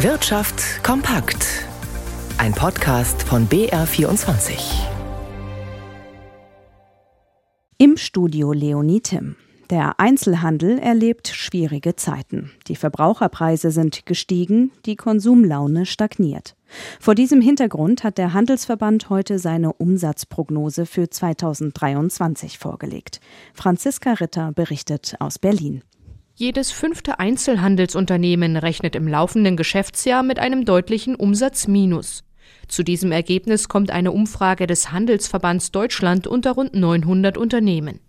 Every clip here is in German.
Wirtschaft kompakt. Ein Podcast von BR24. Im Studio Leonie Tim. Der Einzelhandel erlebt schwierige Zeiten. Die Verbraucherpreise sind gestiegen, die Konsumlaune stagniert. Vor diesem Hintergrund hat der Handelsverband heute seine Umsatzprognose für 2023 vorgelegt. Franziska Ritter berichtet aus Berlin. Jedes fünfte Einzelhandelsunternehmen rechnet im laufenden Geschäftsjahr mit einem deutlichen Umsatzminus. Zu diesem Ergebnis kommt eine Umfrage des Handelsverbands Deutschland unter rund 900 Unternehmen.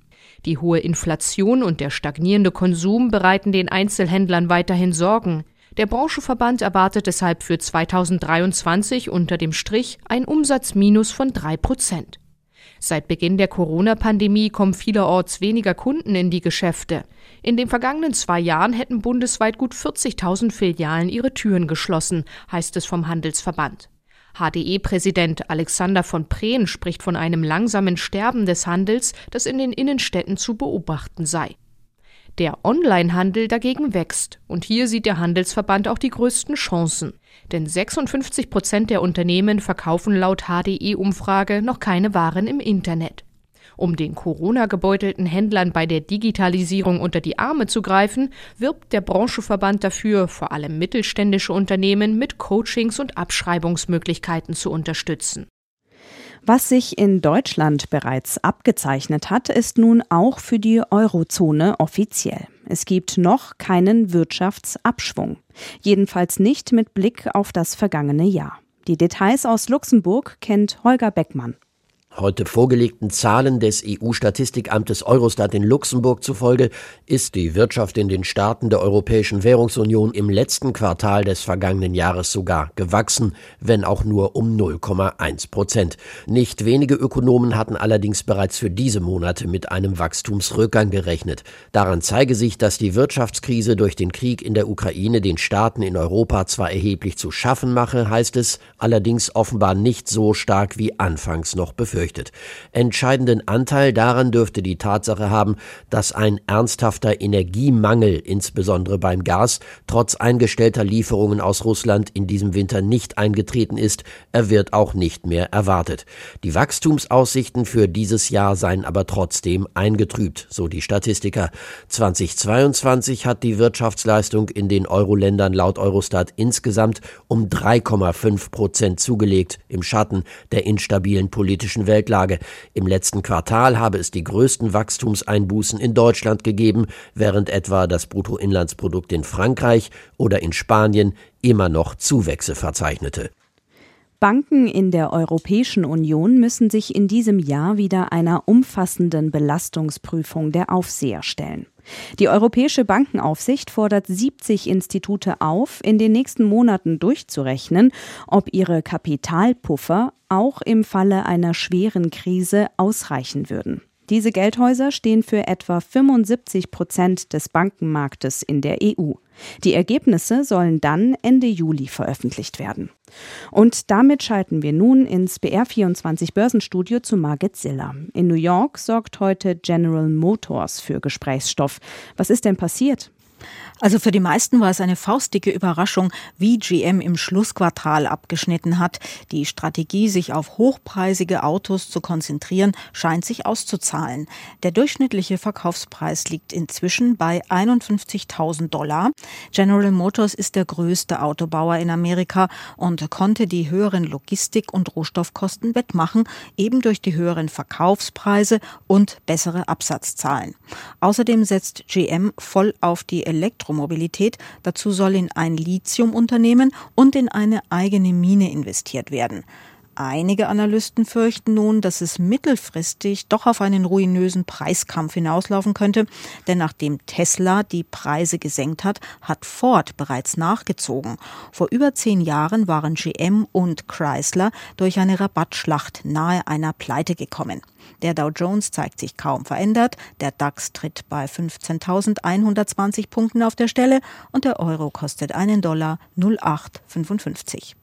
Die hohe Inflation und der stagnierende Konsum bereiten den Einzelhändlern weiterhin Sorgen. Der Branchenverband erwartet deshalb für 2023 unter dem Strich ein Umsatzminus von drei Prozent. Seit Beginn der Corona-Pandemie kommen vielerorts weniger Kunden in die Geschäfte. In den vergangenen zwei Jahren hätten bundesweit gut 40.000 Filialen ihre Türen geschlossen, heißt es vom Handelsverband. HDE-Präsident Alexander von Prehn spricht von einem langsamen Sterben des Handels, das in den Innenstädten zu beobachten sei. Der Onlinehandel dagegen wächst, und hier sieht der Handelsverband auch die größten Chancen. Denn 56 Prozent der Unternehmen verkaufen laut HDE-Umfrage noch keine Waren im Internet. Um den Corona-gebeutelten Händlern bei der Digitalisierung unter die Arme zu greifen, wirbt der Branchenverband dafür, vor allem mittelständische Unternehmen mit Coachings und Abschreibungsmöglichkeiten zu unterstützen. Was sich in Deutschland bereits abgezeichnet hat, ist nun auch für die Eurozone offiziell. Es gibt noch keinen Wirtschaftsabschwung. Jedenfalls nicht mit Blick auf das vergangene Jahr. Die Details aus Luxemburg kennt Holger Beckmann. Heute vorgelegten Zahlen des EU-Statistikamtes Eurostat in Luxemburg zufolge ist die Wirtschaft in den Staaten der Europäischen Währungsunion im letzten Quartal des vergangenen Jahres sogar gewachsen, wenn auch nur um 0,1 Prozent. Nicht wenige Ökonomen hatten allerdings bereits für diese Monate mit einem Wachstumsrückgang gerechnet. Daran zeige sich, dass die Wirtschaftskrise durch den Krieg in der Ukraine den Staaten in Europa zwar erheblich zu schaffen mache, heißt es, allerdings offenbar nicht so stark wie anfangs noch befürchtet befürchtet. Entscheidenden Anteil daran dürfte die Tatsache haben, dass ein ernsthafter Energiemangel, insbesondere beim Gas, trotz eingestellter Lieferungen aus Russland in diesem Winter nicht eingetreten ist. Er wird auch nicht mehr erwartet. Die Wachstumsaussichten für dieses Jahr seien aber trotzdem eingetrübt, so die Statistiker. 2022 hat die Wirtschaftsleistung in den Euro-Ländern laut Eurostat insgesamt um 3,5 Prozent zugelegt, im Schatten der instabilen politischen Welt Weltlage. Im letzten Quartal habe es die größten Wachstumseinbußen in Deutschland gegeben, während etwa das Bruttoinlandsprodukt in Frankreich oder in Spanien immer noch Zuwächse verzeichnete. Banken in der Europäischen Union müssen sich in diesem Jahr wieder einer umfassenden Belastungsprüfung der Aufseher stellen. Die Europäische Bankenaufsicht fordert 70 Institute auf, in den nächsten Monaten durchzurechnen, ob ihre Kapitalpuffer auch im Falle einer schweren Krise ausreichen würden. Diese Geldhäuser stehen für etwa 75 Prozent des Bankenmarktes in der EU. Die Ergebnisse sollen dann Ende Juli veröffentlicht werden. Und damit schalten wir nun ins BR24 Börsenstudio zu Margit Ziller. In New York sorgt heute General Motors für Gesprächsstoff. Was ist denn passiert? Also für die meisten war es eine faustdicke Überraschung, wie GM im Schlussquartal abgeschnitten hat. Die Strategie, sich auf hochpreisige Autos zu konzentrieren, scheint sich auszuzahlen. Der durchschnittliche Verkaufspreis liegt inzwischen bei 51.000 Dollar. General Motors ist der größte Autobauer in Amerika und konnte die höheren Logistik- und Rohstoffkosten wettmachen, eben durch die höheren Verkaufspreise und bessere Absatzzahlen. Außerdem setzt GM voll auf die Elektromobilität. Dazu soll in ein Lithiumunternehmen und in eine eigene Mine investiert werden. Einige Analysten fürchten nun, dass es mittelfristig doch auf einen ruinösen Preiskampf hinauslaufen könnte, denn nachdem Tesla die Preise gesenkt hat, hat Ford bereits nachgezogen. Vor über zehn Jahren waren GM und Chrysler durch eine Rabattschlacht nahe einer Pleite gekommen. Der Dow Jones zeigt sich kaum verändert, der DAX tritt bei 15.120 Punkten auf der Stelle und der Euro kostet einen Dollar 0,855.